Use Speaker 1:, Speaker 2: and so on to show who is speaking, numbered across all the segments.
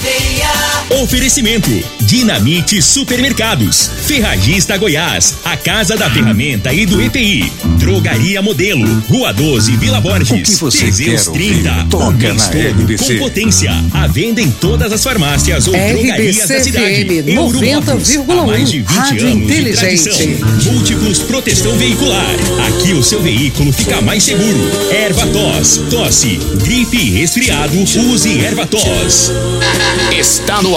Speaker 1: cadeia.
Speaker 2: Oferecimento: Dinamite Supermercados, Ferragista Goiás, a Casa da Ferramenta e do EPI, Drogaria Modelo, Rua 12, Vila Borges,
Speaker 3: O que você
Speaker 2: Teseus
Speaker 3: quer
Speaker 2: 30,
Speaker 3: ouvir? Toca na
Speaker 2: todo,
Speaker 3: RBC.
Speaker 2: com potência, à venda em todas as farmácias ou drogarias da
Speaker 4: RBC
Speaker 2: cidade.
Speaker 4: FM
Speaker 2: Euromóveis,
Speaker 4: 90,1,
Speaker 2: há mais de 20
Speaker 4: Rádio
Speaker 2: anos de
Speaker 4: inteligente.
Speaker 2: tradição. Múltiplos Proteção Veicular. Aqui o seu veículo fica mais seguro. Erva tos, tosse, gripe e resfriado, use erva tos.
Speaker 3: Está no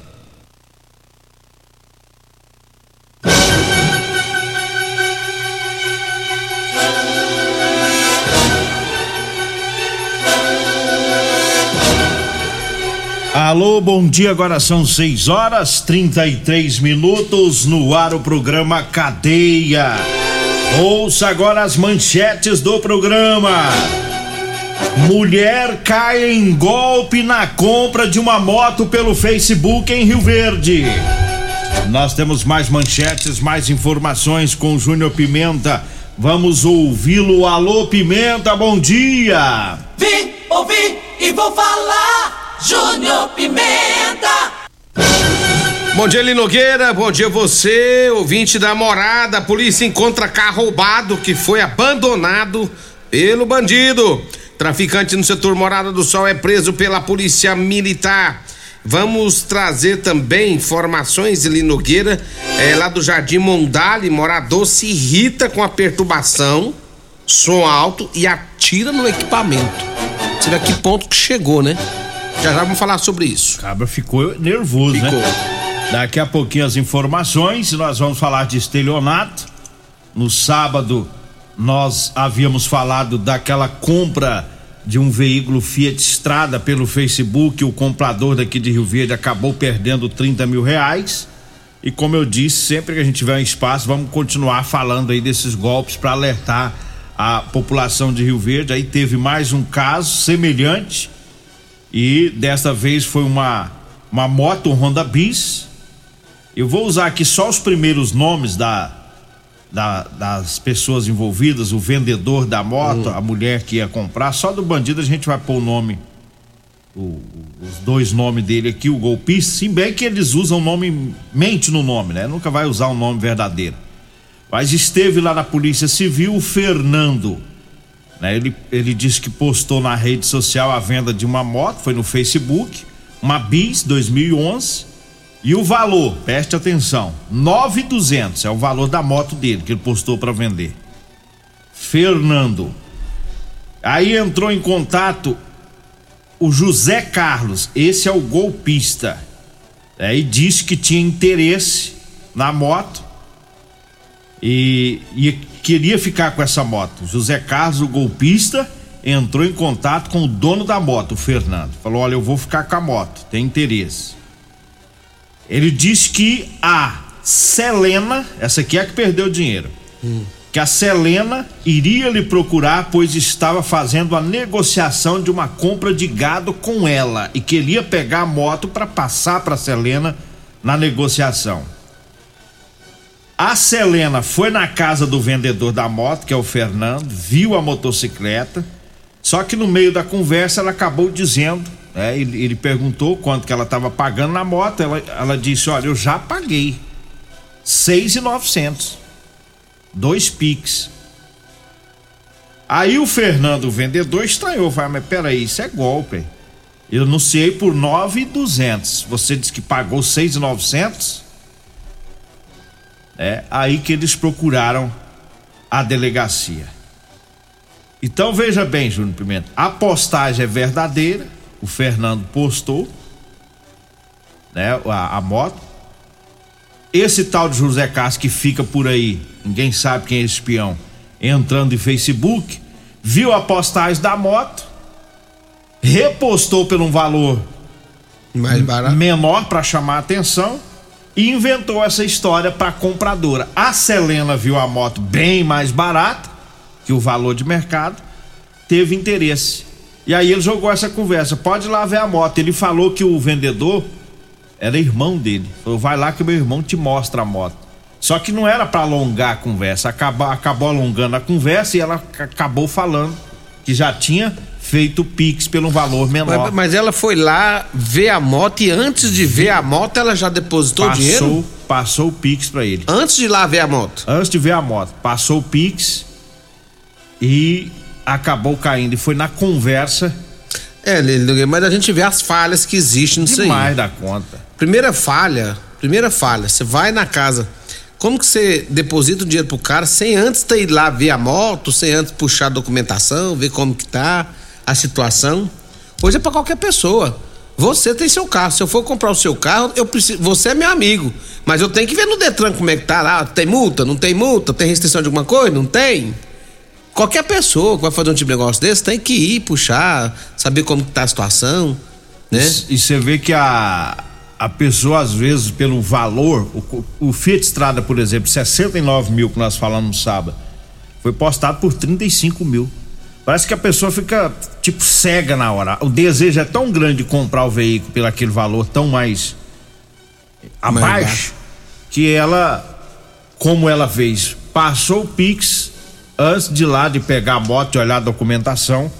Speaker 5: Alô, bom dia. Agora são 6 horas 33 minutos no ar o programa Cadeia. Ouça agora as manchetes do programa. Mulher cai em golpe na compra de uma moto pelo Facebook em Rio Verde. Nós temos mais manchetes, mais informações com Júnior Pimenta. Vamos ouvi-lo. Alô, Pimenta, bom dia.
Speaker 1: Vim, ouvi e vou falar. Júnior Pimenta.
Speaker 6: Bom dia, Eli Nogueira. Bom dia, você, ouvinte da morada. A polícia encontra carro roubado que foi abandonado pelo bandido. Traficante no setor Morada do Sol é preso pela polícia militar. Vamos trazer também informações, Eli Nogueira, é, lá do Jardim Mondale. Morador se irrita com a perturbação, som alto e atira no equipamento. A que ponto que chegou, né? Já já vamos falar sobre isso.
Speaker 5: Cabra ficou nervoso,
Speaker 6: Ficou.
Speaker 5: né? Daqui a pouquinho as informações, nós vamos falar de estelionato. No sábado, nós havíamos falado daquela compra de um veículo Fiat Strada pelo Facebook. O comprador daqui de Rio Verde acabou perdendo 30 mil reais. E como eu disse, sempre que a gente tiver um espaço, vamos continuar falando aí desses golpes para alertar a população de Rio Verde. Aí teve mais um caso semelhante e desta vez foi uma, uma moto um Honda Bis. Eu vou usar aqui só os primeiros nomes da, da- das pessoas envolvidas, o vendedor da moto, a mulher que ia comprar. Só do bandido a gente vai pôr o nome, o- os dois nomes dele aqui, o golpista. Se bem que eles usam o nome, mente no nome, né? Nunca vai usar o nome verdadeiro. Mas esteve lá na Polícia Civil o Fernando. Né? Ele, ele disse que postou na rede social a venda de uma moto, foi no Facebook, uma Bis 2011. E o valor, preste atenção, 9,200 é o valor da moto dele que ele postou para vender. Fernando. Aí entrou em contato o José Carlos, esse é o golpista. É, e disse que tinha interesse na moto e, e queria ficar com essa moto. José Carlos, o golpista, entrou em contato com o dono da moto, o Fernando. Falou: Olha, eu vou ficar com a moto, tem interesse. Ele disse que a Selena, essa aqui é a que perdeu o dinheiro, que a Selena iria lhe procurar, pois estava fazendo a negociação de uma compra de gado com ela e queria pegar a moto para passar para Selena na negociação. A Selena foi na casa do vendedor da moto, que é o Fernando, viu a motocicleta, só que no meio da conversa ela acabou dizendo, né, ele, ele perguntou quanto que ela estava pagando na moto, ela, ela disse, olha, eu já paguei, seis e novecentos, dois piques. Aí o Fernando, o vendedor, estranhou, falou, mas peraí, isso é golpe. Eu anunciei por nove e duzentos, você disse que pagou seis e novecentos? É aí que eles procuraram a delegacia. Então veja bem, Júnior Pimenta, a postagem é verdadeira, o Fernando postou, né, a, a moto. Esse tal de José Carlos que fica por aí, ninguém sabe quem é esse espião, entrando em Facebook, viu a postagem da moto, repostou por um valor
Speaker 6: Mais barato.
Speaker 5: menor para chamar a atenção inventou essa história para compradora. A Selena viu a moto bem mais barata que o valor de mercado, teve interesse. E aí ele jogou essa conversa, pode ir lá ver a moto. Ele falou que o vendedor era irmão dele. Falou, vai lá que meu irmão te mostra a moto. Só que não era para alongar a conversa, acabou, acabou alongando a conversa e ela acabou falando que já tinha feito o Pix pelo valor menor.
Speaker 6: Mas, mas, ela foi lá ver a moto e antes de ver a moto ela já depositou
Speaker 5: passou,
Speaker 6: dinheiro?
Speaker 5: Passou o Pix para ele.
Speaker 6: Antes de ir lá ver a moto?
Speaker 5: Antes de ver a moto. Passou o Pix e acabou caindo. E foi na conversa.
Speaker 6: É, mas a gente vê as falhas que existem nisso
Speaker 5: Demais
Speaker 6: aí.
Speaker 5: da conta.
Speaker 6: Primeira falha, primeira falha, você vai na casa. Como que você deposita o dinheiro pro cara sem antes ter ido lá ver a moto, sem antes puxar a documentação, ver como que tá a situação? Hoje é para qualquer pessoa. Você tem seu carro. Se eu for comprar o seu carro, eu preciso. Você é meu amigo. Mas eu tenho que ver no Detran como é que tá lá. Tem multa? Não tem multa? Tem restrição de alguma coisa? Não tem? Qualquer pessoa que vai fazer um tipo de negócio desse tem que ir, puxar, saber como está a situação, né?
Speaker 5: E você vê que a, a pessoa, às vezes, pelo valor, o, o Fiat Strada, por exemplo, 69 mil que nós falamos no sábado, foi postado por 35 mil. Parece que a pessoa fica, tipo, cega na hora. O desejo é tão grande de comprar o veículo pelo aquele valor tão mais abaixo, que ela, como ela fez, passou o Pix antes de lá de pegar a moto e olhar a documentação.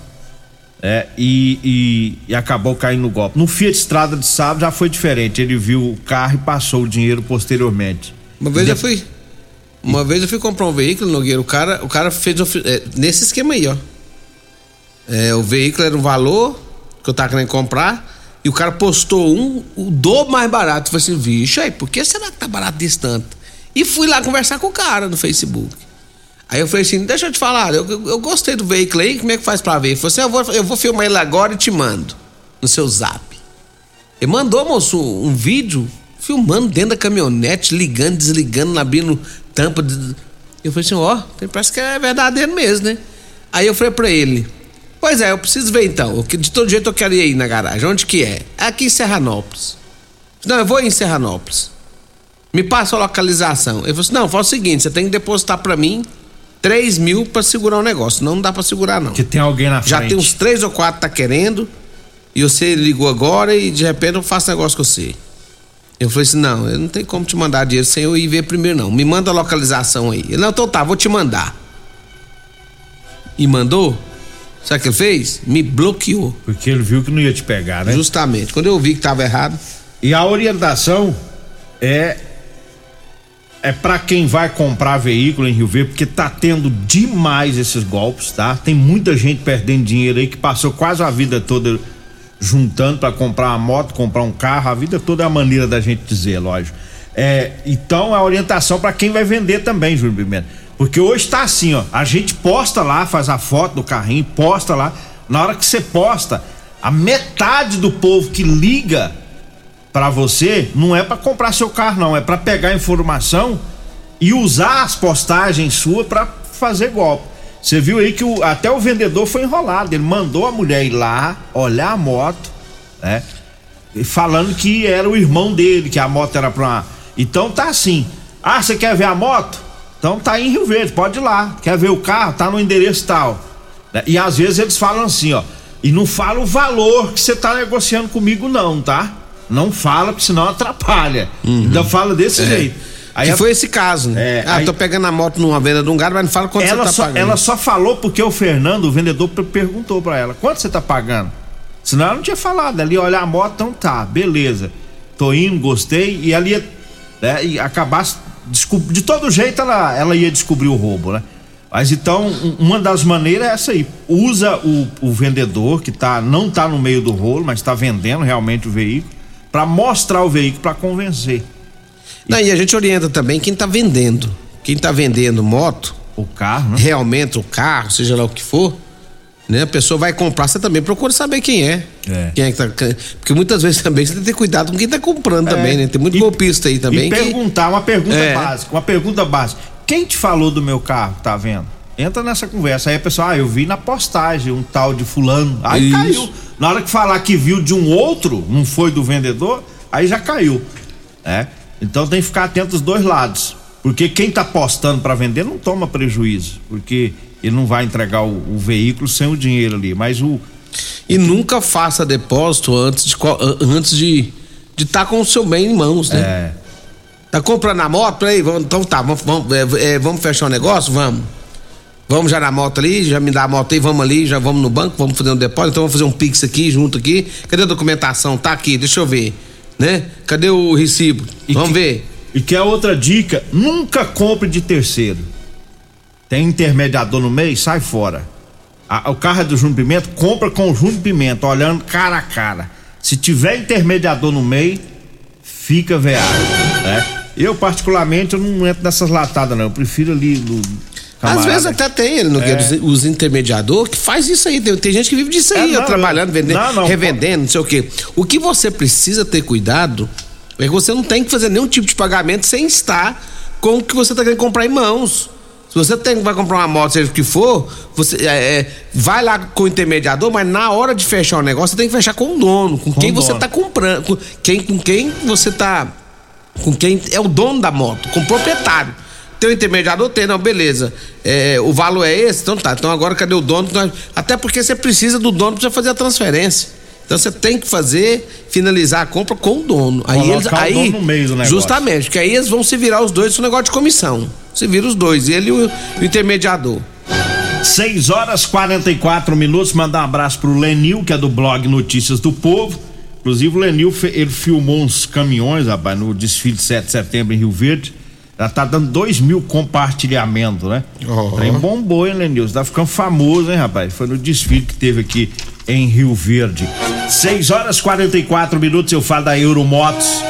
Speaker 5: É, e, e, e, acabou caindo no golpe. No Fiat Estrada de sábado já foi diferente. Ele viu o carro e passou o dinheiro posteriormente.
Speaker 6: Uma vez de... eu fui. Uma e... vez eu fui comprar um veículo, Nogueira. O cara, o cara fez é, nesse esquema aí, ó. É, o veículo era um valor que eu tava querendo comprar. E o cara postou um, o do mais barato. Eu falei assim, vixe, aí, por que será que tá barato desse tanto? E fui lá conversar com o cara no Facebook. Aí eu falei assim: deixa eu te falar, eu, eu, gostei do veículo aí, como é que faz pra ver? Ele falou assim: eu vou, eu vou filmar ele agora e te mando no seu zap. Ele mandou, moço, um vídeo filmando dentro da caminhonete, ligando, desligando, abrindo tampa. De... Eu falei assim: ó, oh, parece que é verdadeiro mesmo, né? Aí eu falei pra ele: pois é, eu preciso ver então. De todo jeito eu quero ir aí na garagem. Onde que é? É aqui em Serranópolis. Não, eu vou em Serranópolis. Me passa a localização. Ele falou assim: não, faz o seguinte, você tem que depositar pra mim 3 mil para segurar o negócio. Não dá para segurar, não.
Speaker 5: Que tem alguém na
Speaker 6: Já
Speaker 5: frente.
Speaker 6: tem uns três ou quatro tá querendo. E você ligou agora e de repente eu faço negócio com você. Eu falei assim: não, eu não tenho como te mandar dinheiro sem eu ir ver primeiro, não. Me manda a localização aí. Ele, não, então tá, vou te mandar. E mandou? Sabe o que ele fez? Me bloqueou.
Speaker 5: Porque ele viu que não ia te pegar, né?
Speaker 6: Justamente. Quando eu vi que tava errado.
Speaker 5: E a orientação é é para quem vai comprar veículo em Rio Verde, porque tá tendo demais esses golpes, tá? Tem muita gente perdendo dinheiro aí que passou quase a vida toda juntando para comprar uma moto, comprar um carro, a vida toda é a maneira da gente dizer, lógico. É, então a orientação para quem vai vender também, Júlio Pimenta. Porque hoje tá assim, ó, a gente posta lá, faz a foto do carrinho, posta lá. Na hora que você posta, a metade do povo que liga para você não é para comprar seu carro, não, é para pegar informação e usar as postagens suas para fazer golpe. Você viu aí que o, até o vendedor foi enrolado, ele mandou a mulher ir lá olhar a moto, né? Falando que era o irmão dele, que a moto era pra uma... Então tá assim. Ah, você quer ver a moto? Então tá aí em Rio Verde, pode ir lá. Quer ver o carro? Tá no endereço tal. Né? E às vezes eles falam assim, ó. E não fala o valor que você tá negociando comigo, não, tá? Não fala, porque senão atrapalha. Uhum. Então fala desse é. jeito.
Speaker 6: Aí que a... foi esse caso, né? É, ah, aí... tô pegando a moto numa venda de um lugar, mas não fala quanto
Speaker 5: ela
Speaker 6: você tá
Speaker 5: só,
Speaker 6: pagando.
Speaker 5: Ela só falou porque o Fernando, o vendedor, perguntou para ela: quanto você tá pagando? Senão ela não tinha falado. Ali, olha a moto, então tá, beleza. Tô indo, gostei. E ia né, e acabar. De todo jeito ela, ela ia descobrir o roubo, né? Mas então, uma das maneiras é essa aí. Usa o, o vendedor que tá, não tá no meio do rolo, mas está vendendo realmente o veículo para mostrar o veículo, para convencer.
Speaker 6: Não, e a gente orienta também quem está vendendo. Quem está vendendo moto,
Speaker 5: o carro, né?
Speaker 6: realmente o carro, seja lá o que for, né? A pessoa vai comprar, você também procura saber quem é. é. Quem é que tá, porque muitas vezes também você tem que ter cuidado com quem está comprando é. também, né? Tem muito e, golpista aí também. E
Speaker 5: que... perguntar, uma pergunta é. básica, uma pergunta básica. Quem te falou do meu carro, tá vendo? Entra nessa conversa. Aí a pessoa, ah, eu vi na postagem um tal de fulano. Aí Isso. caiu. Na hora que falar que viu de um outro, não foi do vendedor, aí já caiu. Né? Então tem que ficar atento dos dois lados. Porque quem está postando para vender não toma prejuízo. Porque ele não vai entregar o, o, veículo sem o dinheiro ali. Mas o.
Speaker 6: E nunca faça depósito antes de antes de de estar com o seu bem em mãos, né?
Speaker 5: É.
Speaker 6: Tá comprando a moto aí? Vamos, então tá, vamos, vamos, é, é, vamos fechar o negócio? Vamos. Vamos já na moto ali, já me dá a moto aí, vamos ali, já vamos no banco, vamos fazer um depósito, então vamos fazer um pix aqui, junto aqui. Cadê a documentação? Tá aqui, deixa eu ver. Né? Cadê o recibo?
Speaker 5: E
Speaker 6: vamos
Speaker 5: que-
Speaker 6: ver.
Speaker 5: E que é outra dica, nunca compre de terceiro. Tem intermediador no meio, sai fora. A- o carro é do Júnior Pimenta, compra com o Júnior Pimenta, olhando cara a cara. Se tiver intermediador no meio, fica veado, né? Eu, particularmente, eu não entro nessas latadas, não. Eu prefiro ali no.
Speaker 6: Às
Speaker 5: camarada.
Speaker 6: vezes até tem ele, Nogueira, os, os intermediadores que faz isso aí. Tem, tem gente que vive disso aí,
Speaker 5: É, não,
Speaker 6: trabalhando,
Speaker 5: eu-
Speaker 6: vendendo,
Speaker 5: não, não,
Speaker 6: revendendo, não sei o quê. O que você precisa ter cuidado é que você não tem que fazer nenhum tipo de pagamento sem estar com o que você está querendo comprar em mãos. Se você tem, vai comprar uma moto, seja o que for, você é, é, vai lá com o intermediador, mas na hora de fechar o negócio, você tem que fechar com o dono, com, quem
Speaker 5: o
Speaker 6: você
Speaker 5: dono.
Speaker 6: está comprando, com quem, com quem você está com quem é o dono da moto, com o proprietário. Tem o intermediador? Tem, não, beleza. É, o valor é esse? Então tá. Então agora cadê o dono? Então, Até porque você precisa do dono para fazer a transferência. Então você tem que fazer, finalizar a compra com o dono. Aí
Speaker 5: Colocar
Speaker 6: eles.
Speaker 5: o
Speaker 6: Aí,
Speaker 5: dono no meio do negócio.
Speaker 6: Justamente, porque aí eles vão se virar os dois no negócio de comissão. Se vira os dois, ele e o, o intermediador.
Speaker 5: 6 horas 44 minutos. Mandar um abraço pro Lenil, que é do blog Notícias do Povo. Inclusive, o Lenil ele filmou uns caminhões, rapaz, no desfile de 7 de setembro em Rio Verde. Já tá dando 2 mil compartilhamentos, né?
Speaker 6: Ó.
Speaker 5: Trem bombou, hein, Lenil? Você tá ficando famoso, hein, rapaz? Foi no desfile que teve aqui em Rio Verde. 6 horas 44 minutos. Eu falo da Euromotos.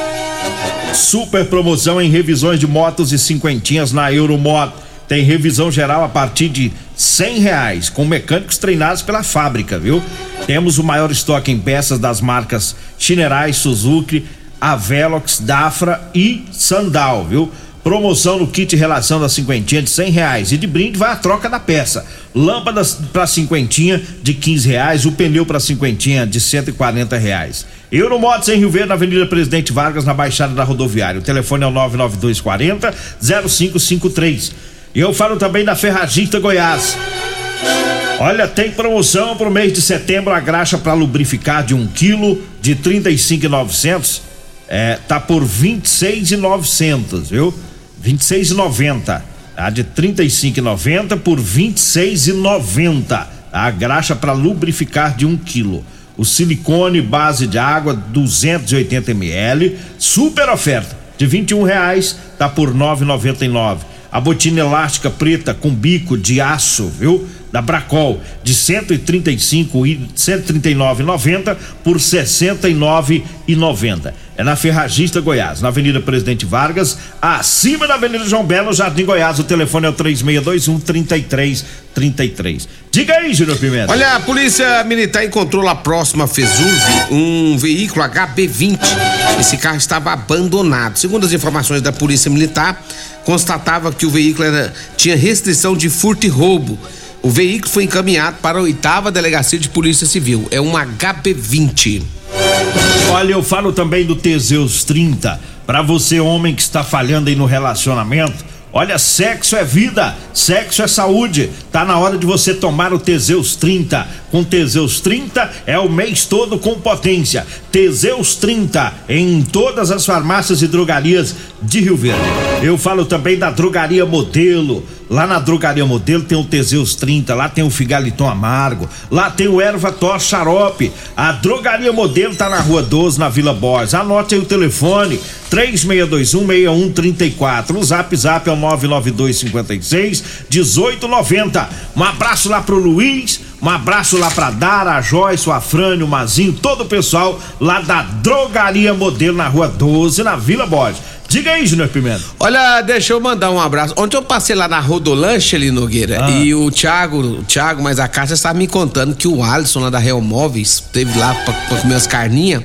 Speaker 5: Super promoção em revisões de motos e cinquentinhas na Euromoto. Tem revisão geral a partir de cem reais, com mecânicos treinados pela fábrica, viu? Temos o maior estoque em peças das marcas Chinerai, Suzuki, Avelox, Dafra e Sandal, viu? Promoção no kit relação da cinquentinha de cem reais e de brinde vai a troca da peça. Lâmpadas para cinquentinha de quinze reais, o pneu para cinquentinha de cento e quarenta reais. Euromotos em Rio Verde, na Avenida Presidente Vargas, na Baixada da Rodoviária. O telefone é o 99240 0553. E eu falo também da Ferragista Goiás. Olha, tem promoção pro mês de setembro, a graxa para lubrificar de 1 um quilo de 35,900 é, tá por 26,900, viu? 26,90. Tá de 35,90 por 26,90. A graxa para lubrificar de 1 um quilo. O silicone base de água 280 ml, super oferta de 21 reais, tá por 9,99. A botina elástica preta com bico de aço, viu? Da Bracol, de 135 e 139,90 por 69,90. É na Ferragista Goiás, na Avenida Presidente Vargas, acima da Avenida João Belo, Jardim Goiás. O telefone é o 3621 3333. Diga aí, Júnior Pimenta.
Speaker 6: Olha, a polícia militar encontrou lá próximo a um veículo HB20. Esse carro estava abandonado. Segundo as informações da polícia militar, constatava que o veículo era- tinha restrição de furto e roubo. O veículo foi encaminhado para a oitava delegacia de polícia civil. É um HB20.
Speaker 5: Olha, eu falo também do Teseus 30. Pra você, homem que está falhando aí no relacionamento. Olha, sexo é vida, sexo é saúde. Tá na hora de você tomar o Teseus 30. Com Teseus 30 é o mês todo com potência. Teseus 30 em todas as farmácias e drogarias de Rio Verde. Eu falo também da Drogaria Modelo. Lá na Drogaria Modelo tem o Teseus 30, lá tem o Figaliton Amargo, lá tem o Erva Tos Xarope. A Drogaria Modelo tá na Rua 12, na Vila Borges. Anote aí o telefone: 3621-6134. O zap zap é o 99256 1890. Um abraço lá pro Luiz, um abraço lá pra Dara, a Joyce, o Afrânio, o Mazinho, todo o pessoal lá da Drogaria Modelo na Rua 12, na Vila Borges. Diga aí, Júnior Pimenta.
Speaker 6: Olha, deixa eu mandar um abraço. Ontem eu passei lá na Rodolanche ali, Nogueira,
Speaker 5: Ah.
Speaker 6: e o Thiago, o Thiago, mas a Cássia estava me contando que o Alisson lá da Real Móveis teve lá pra, pra comer as carninhas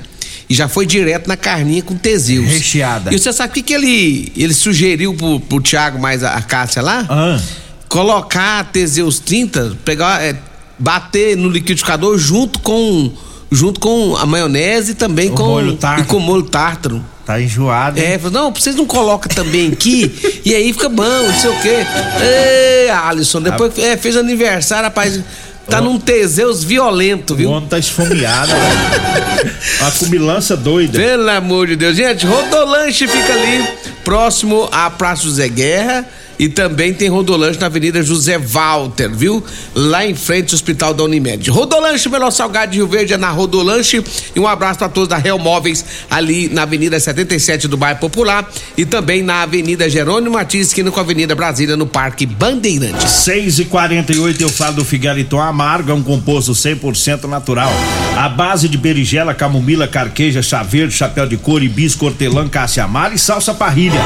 Speaker 6: e já foi direto na carninha com Teseus.
Speaker 5: Recheada.
Speaker 6: E você sabe o que, que ele, ele sugeriu pro, pro Thiago mais a, a Cássia lá?
Speaker 5: Ah.
Speaker 6: Colocar Teseus 30, pegar, é, bater no liquidificador junto com junto com a maionese e também
Speaker 5: O
Speaker 6: com
Speaker 5: molho tártaro.
Speaker 6: e com molho tártaro.
Speaker 5: Tá enjoado. hein?
Speaker 6: É, não, vocês não colocam também aqui e aí fica bom, não sei o quê. Ê, Alisson, depois é, fez aniversário, rapaz. tá num Teseus violento,
Speaker 5: O
Speaker 6: viu?
Speaker 5: homem tá esfomeado, velho. Uma cumilança doida.
Speaker 6: Pelo amor de Deus. Gente, Rodolanche fica ali próximo à Praça José Guerra e também tem Rodolanche na Avenida José Walter, viu? Lá em frente ao Hospital da Unimed. Rodolanche, melhor salgado de Rio Verde é na Rodolanche e um abraço para todos da Real Móveis ali na Avenida 77 do Bairro Popular e também na Avenida Jerônimo Martins, esquina com a Avenida Brasília no Parque Bandeirantes.
Speaker 5: 6 e 48 eu falo do Figaliton Amargo, é um composto 100% natural. A base de berigela, camomila, carqueja, chá verde, chapéu de couro, hibisco, hortelã, caça-amara e salsa parrilha.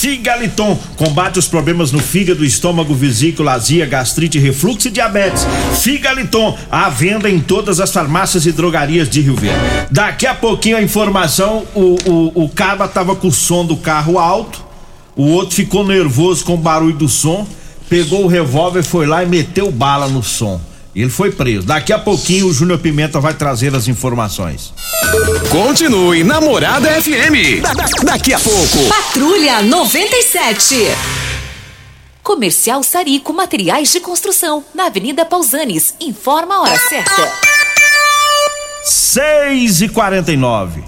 Speaker 5: Figaliton combate os problemas no fígado, estômago, vesícula, azia, gastrite, refluxo e diabetes. Figaliton, à venda em todas as farmácias e drogarias de Rio Verde. Daqui a pouquinho a informação, o, o, o Caba tava com o som do carro alto, o outro ficou nervoso com o barulho do som, pegou o revólver, foi lá e meteu bala no som. E ele foi preso. Daqui a pouquinho o Júnior Pimenta vai trazer as informações.
Speaker 3: Continue Namorada FM. Da- da- daqui a pouco.
Speaker 4: Patrulha 97. Comercial Sarico Materiais de Construção, na Avenida Pausanes. Informa a hora certa.
Speaker 5: 6 e 49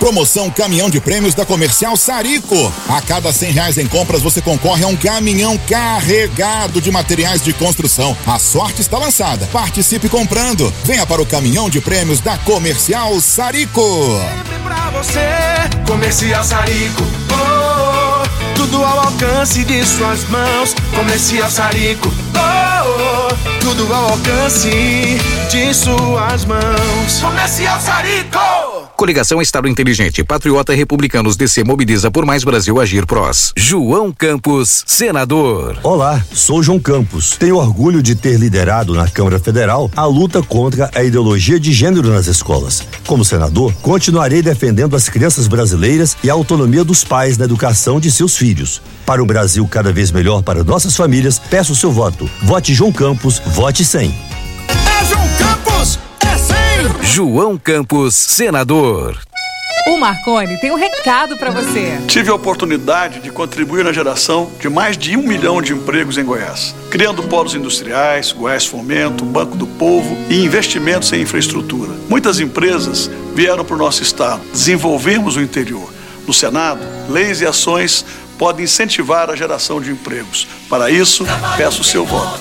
Speaker 7: Promoção Caminhão de Prêmios da Comercial Sarico. A cada cem reais em compras você concorre a um caminhão carregado de materiais de construção. A sorte está lançada. Participe comprando. Venha para o Caminhão de Prêmios da Comercial Sarico.
Speaker 8: Sempre pra você, Comercial Sarico. Oh, oh, tudo ao alcance de suas mãos. Comercial Sarico. Oh, oh, tudo ao alcance de suas mãos. Comercial Sarico.
Speaker 9: Coligação Estado Inteligente, Patriota Republicanos DC mobiliza por mais Brasil agir prós. João Campos, senador.
Speaker 10: Olá, sou João Campos. Tenho orgulho de ter liderado na Câmara Federal a luta contra a ideologia de gênero nas escolas. Como senador, continuarei defendendo as crianças brasileiras e a autonomia dos pais na educação de seus filhos. Para um Brasil cada vez melhor para nossas famílias, peço seu voto. Vote João Campos, vote 100.
Speaker 8: João Campos,
Speaker 9: senador.
Speaker 11: O Marconi tem um recado para você.
Speaker 12: Tive a oportunidade de contribuir na geração de mais de um milhão de empregos em Goiás, criando polos industriais, Goiás Fomento, Banco do Povo e investimentos em infraestrutura. Muitas empresas vieram para o nosso estado, desenvolvemos o interior. No Senado, leis e ações podem incentivar a geração de empregos. Para isso, peço o seu voto.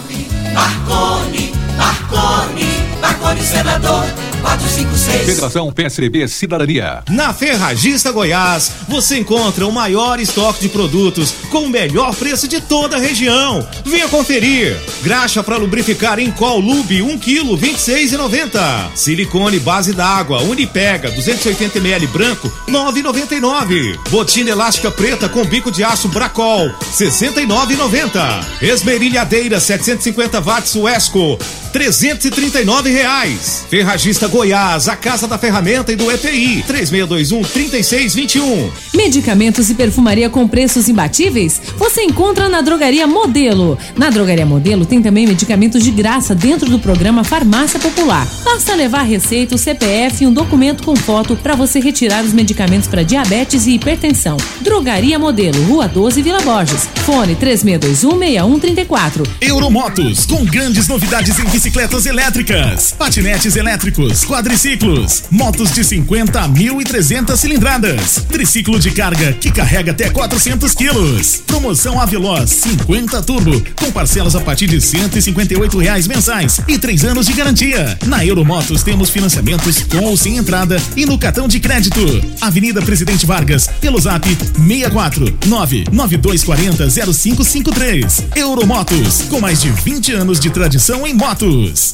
Speaker 1: Marconi, Marconi, Marconi senador 456.
Speaker 13: Federação PSDB Cidadania.
Speaker 14: Na Ferragista Goiás, você encontra o maior estoque de produtos com o melhor preço de toda a região. Venha conferir. Graxa para lubrificar em Col Lube 1 kg 26,90. Silicone base d'água Unipega 280 ml branco 9,99. Botina elástica preta com bico de aço Bracol 69,90. Esmerilhadeira 750 watts Wesco 339 reais. Ferragista Goiás, a casa da ferramenta e do EPI 3621 3621.
Speaker 15: Medicamentos e perfumaria com preços imbatíveis? Você encontra na Drogaria Modelo. Na Drogaria Modelo tem também medicamentos de graça dentro do programa Farmácia Popular. Basta levar a receita, o CPF e um documento com foto para você retirar os medicamentos para diabetes e hipertensão. Drogaria Modelo, Rua 12, Vila Borges. Fone 3621 6134.
Speaker 16: Euromotos, com grandes novidades em bicicletas elétricas, patinetes elétricos, quadriciclos, motos de 50 a 1.300 cilindradas, triciclo de carga que carrega até 400 quilos. Promoção Aveloz 50 Turbo, com parcelas a partir de 158 reais mensais e três anos de garantia. Na Euromotos temos financiamentos com ou sem entrada e no cartão de crédito. Avenida Presidente Vargas, pelo zap 64 99240 0553. Euromotos, com mais de 20 anos de tradição em motos. News.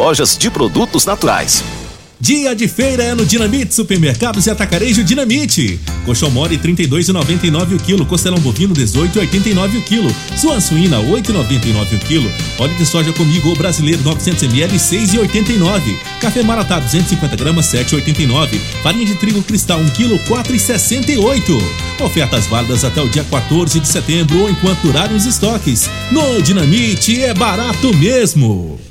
Speaker 17: de produtos naturais.
Speaker 18: Dia de feira é no Dinamite Supermercados e Atacarejo Dinamite. Colchão mole 32,99 o quilo, costelão bovino 18,89 o quilo, sua suína 8,99 o quilo, óleo de soja comigo brasileiro 900 ml 6,89, café maratá 250 gramas 7,89, farinha de trigo cristal 1 quilo 4,68. Ofertas válidas até o dia 14 de setembro ou enquanto durarem os estoques. No Dinamite é barato mesmo.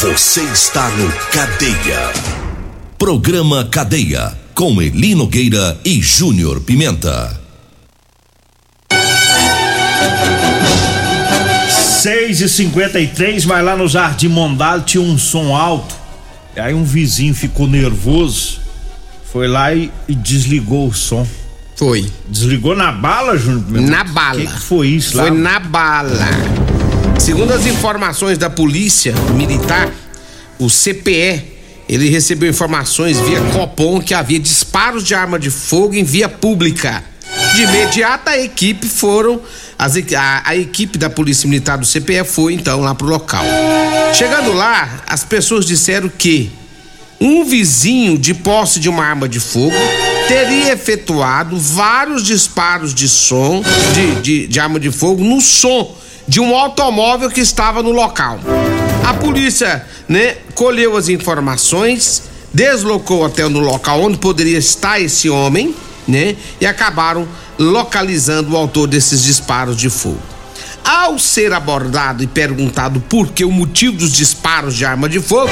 Speaker 19: Você está no Cadeia. Programa Cadeia com Eli Nogueira e Júnior Pimenta.
Speaker 5: Seis e cinquenta e três, mas lá no Jardim Mondalo tinha um som alto. E aí um vizinho ficou nervoso, foi lá e, e desligou o som.
Speaker 6: Foi.
Speaker 5: Desligou na bala, Júnior? Pimenta?
Speaker 6: Na bala.
Speaker 5: O que, que foi isso lá?
Speaker 6: Foi na bala. Segundo as informações da polícia militar, o CPE, ele recebeu informações via Copom que havia disparos de arma de fogo em via pública. De imediato a equipe foram as, a, a equipe da Polícia Militar do CPE foi então lá pro local. Chegando lá, as pessoas disseram que um vizinho de posse de uma arma de fogo teria efetuado vários disparos de som, de, de, de arma de fogo, no som de um automóvel que estava no local. A polícia, né, colheu as informações, deslocou até no local onde poderia estar esse homem, né, e acabaram localizando o autor desses disparos de fogo. Ao ser abordado e perguntado por que o motivo dos disparos de arma de fogo,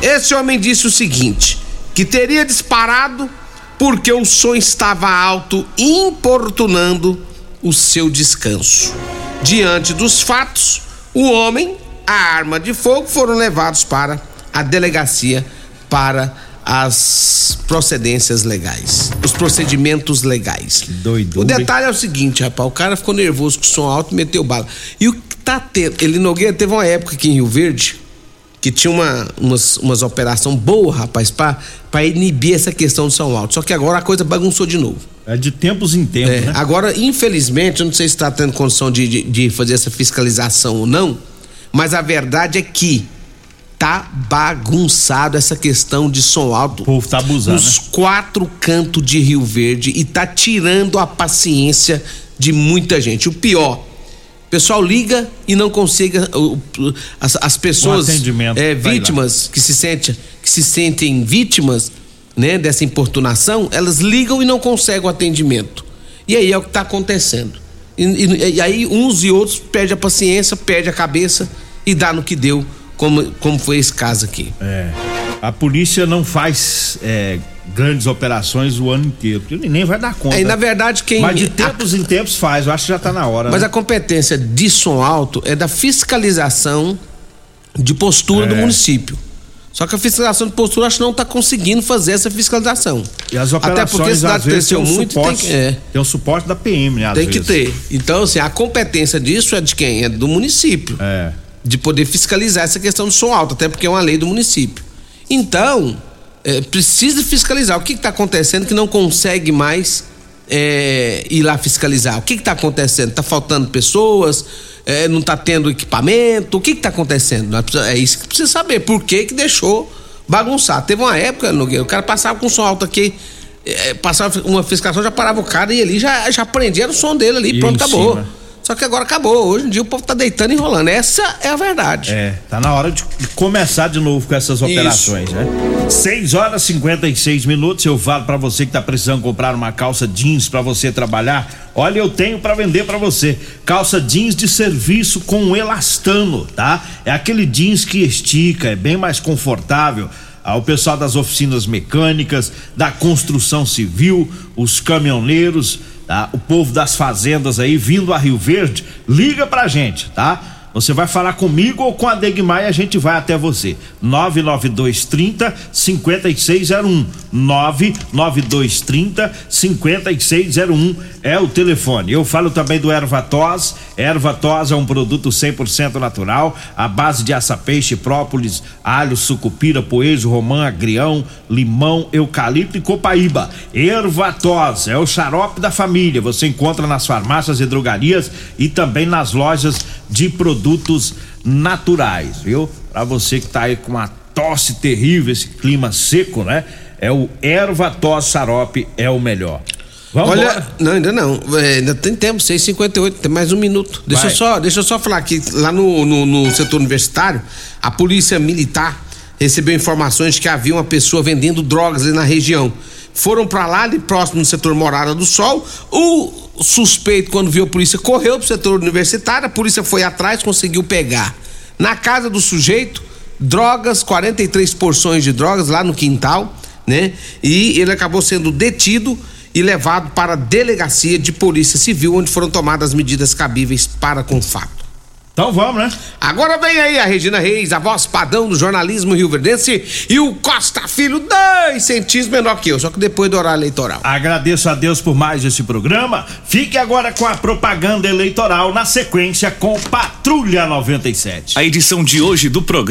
Speaker 6: esse homem disse o seguinte: que teria disparado porque o som estava alto, importunando o seu descanso. Diante dos fatos, o homem, a arma de fogo foram levados para a delegacia para as procedências legais, os procedimentos legais.
Speaker 5: Doido.
Speaker 6: O detalhe é o seguinte, rapaz, o cara ficou nervoso com o som alto e meteu bala. E o que tá tendo, ele Nogueira teve uma época aqui em Rio Verde que tinha uma, umas, umas operação boa, rapaz, para inibir essa questão do som alto. Só que agora a coisa bagunçou de novo.
Speaker 5: É de tempos em tempos,
Speaker 6: É,
Speaker 5: né?
Speaker 6: Agora, infelizmente, eu não sei se está tendo condição de, de, de fazer essa fiscalização ou não, mas a verdade é que tá bagunçado essa questão de som alto. O
Speaker 5: povo tá abusando.
Speaker 6: Nos quatro cantos de Rio Verde e tá tirando a paciência de muita gente. O pior, o pessoal liga e não consegue as, as pessoas é, vítimas que se sente, que se sentem vítimas, né, dessa importunação, elas ligam e não conseguem o atendimento. E aí é o que está acontecendo. E, e- e aí uns e outros perdem a paciência, perdem a cabeça e dá no que deu, como, como foi esse caso aqui.
Speaker 5: É. A polícia não faz é, grandes operações o ano inteiro, porque nem vai dar conta.
Speaker 6: É, e na verdade, quem-
Speaker 5: Mas de tempos em tempos faz, eu acho que já tá na hora.
Speaker 6: Mas
Speaker 5: né?
Speaker 6: a competência de som alto é da fiscalização de postura do
Speaker 5: É.
Speaker 6: município. Só que a fiscalização de postura acho que não está conseguindo fazer essa fiscalização.
Speaker 5: E as
Speaker 6: Até
Speaker 5: operações,
Speaker 6: porque a cidade cresceu
Speaker 5: um
Speaker 6: muito,
Speaker 5: suporte,
Speaker 6: tem que, é,
Speaker 5: tem um suporte da PM, né?
Speaker 6: tem que
Speaker 5: vezes.
Speaker 6: ter. Então, assim, a competência disso é de quem? É do município.
Speaker 5: É.
Speaker 6: De poder fiscalizar essa questão do som alto, até porque é uma lei do município. Então, é, precisa fiscalizar. O que está acontecendo que não consegue mais é, ir lá fiscalizar? O que está acontecendo? Está faltando pessoas? É, não está tendo equipamento? O que está acontecendo? É isso que precisa saber. Por que, que deixou bagunçar? Teve uma época, Nogueira, o cara passava com som alto aqui. é, passava uma fiscalização, já parava o cara e ele já, já prendia o som dele ali,
Speaker 5: E
Speaker 6: pronto, acabou.
Speaker 5: cima.
Speaker 6: Só que agora acabou. Hoje em dia o povo tá deitando e enrolando. Essa é a verdade.
Speaker 5: É, tá na hora de, começar de novo com essas operações, né? 6 horas e 56 minutos. Eu falo pra você que tá precisando comprar uma calça jeans pra você trabalhar. Olha, eu tenho pra vender pra você. Calça jeans de serviço com elastano, tá? É aquele jeans que estica, é bem mais confortável. Ah, o pessoal das oficinas mecânicas, da construção civil, os caminhoneiros, tá? O povo das fazendas aí vindo a Rio Verde, liga pra gente, tá? Você vai falar comigo ou com a Degmar e a gente vai até você. 99230 5601. 99230 5601 é o telefone. Eu falo também do Ervatos. Ervatos é um produto 100% natural, à base de açapeixe, própolis, alho, sucupira, poejo, romã, agrião, limão, eucalipto e copaíba. Ervatos é o xarope da família. Você encontra nas farmácias e drogarias e também nas lojas de produtos naturais, viu? Para você que tá aí com uma tosse terrível, esse clima seco, né? É o Ervatos xarope é o melhor. Vamos
Speaker 6: Olha,
Speaker 5: embora.
Speaker 6: não, ainda não. É, ainda tem tempo, 6h58, tem mais um minuto. Deixa eu, só, deixa eu só falar aqui, lá no, no, no setor universitário, a polícia militar recebeu informações de que havia uma pessoa vendendo drogas ali na região. Foram pra lá, ali próximo do setor Morada do Sol. O suspeito, quando viu a polícia, correu pro setor universitário. A polícia foi atrás, conseguiu pegar. Na casa do sujeito, drogas, 43 porções de drogas lá no quintal, né? E ele acabou sendo detido e levado para a delegacia de polícia civil, onde foram tomadas medidas cabíveis para com o fato.
Speaker 5: Então vamos, né?
Speaker 6: Agora vem aí a Regina Reis, a voz padrão do jornalismo rio-verdense, e o Costa Filho, dois centímetros menor que eu, só que depois do horário eleitoral.
Speaker 5: Agradeço a Deus por mais esse programa. Fique agora com a propaganda eleitoral na sequência com Patrulha 97.
Speaker 2: A edição de hoje do programa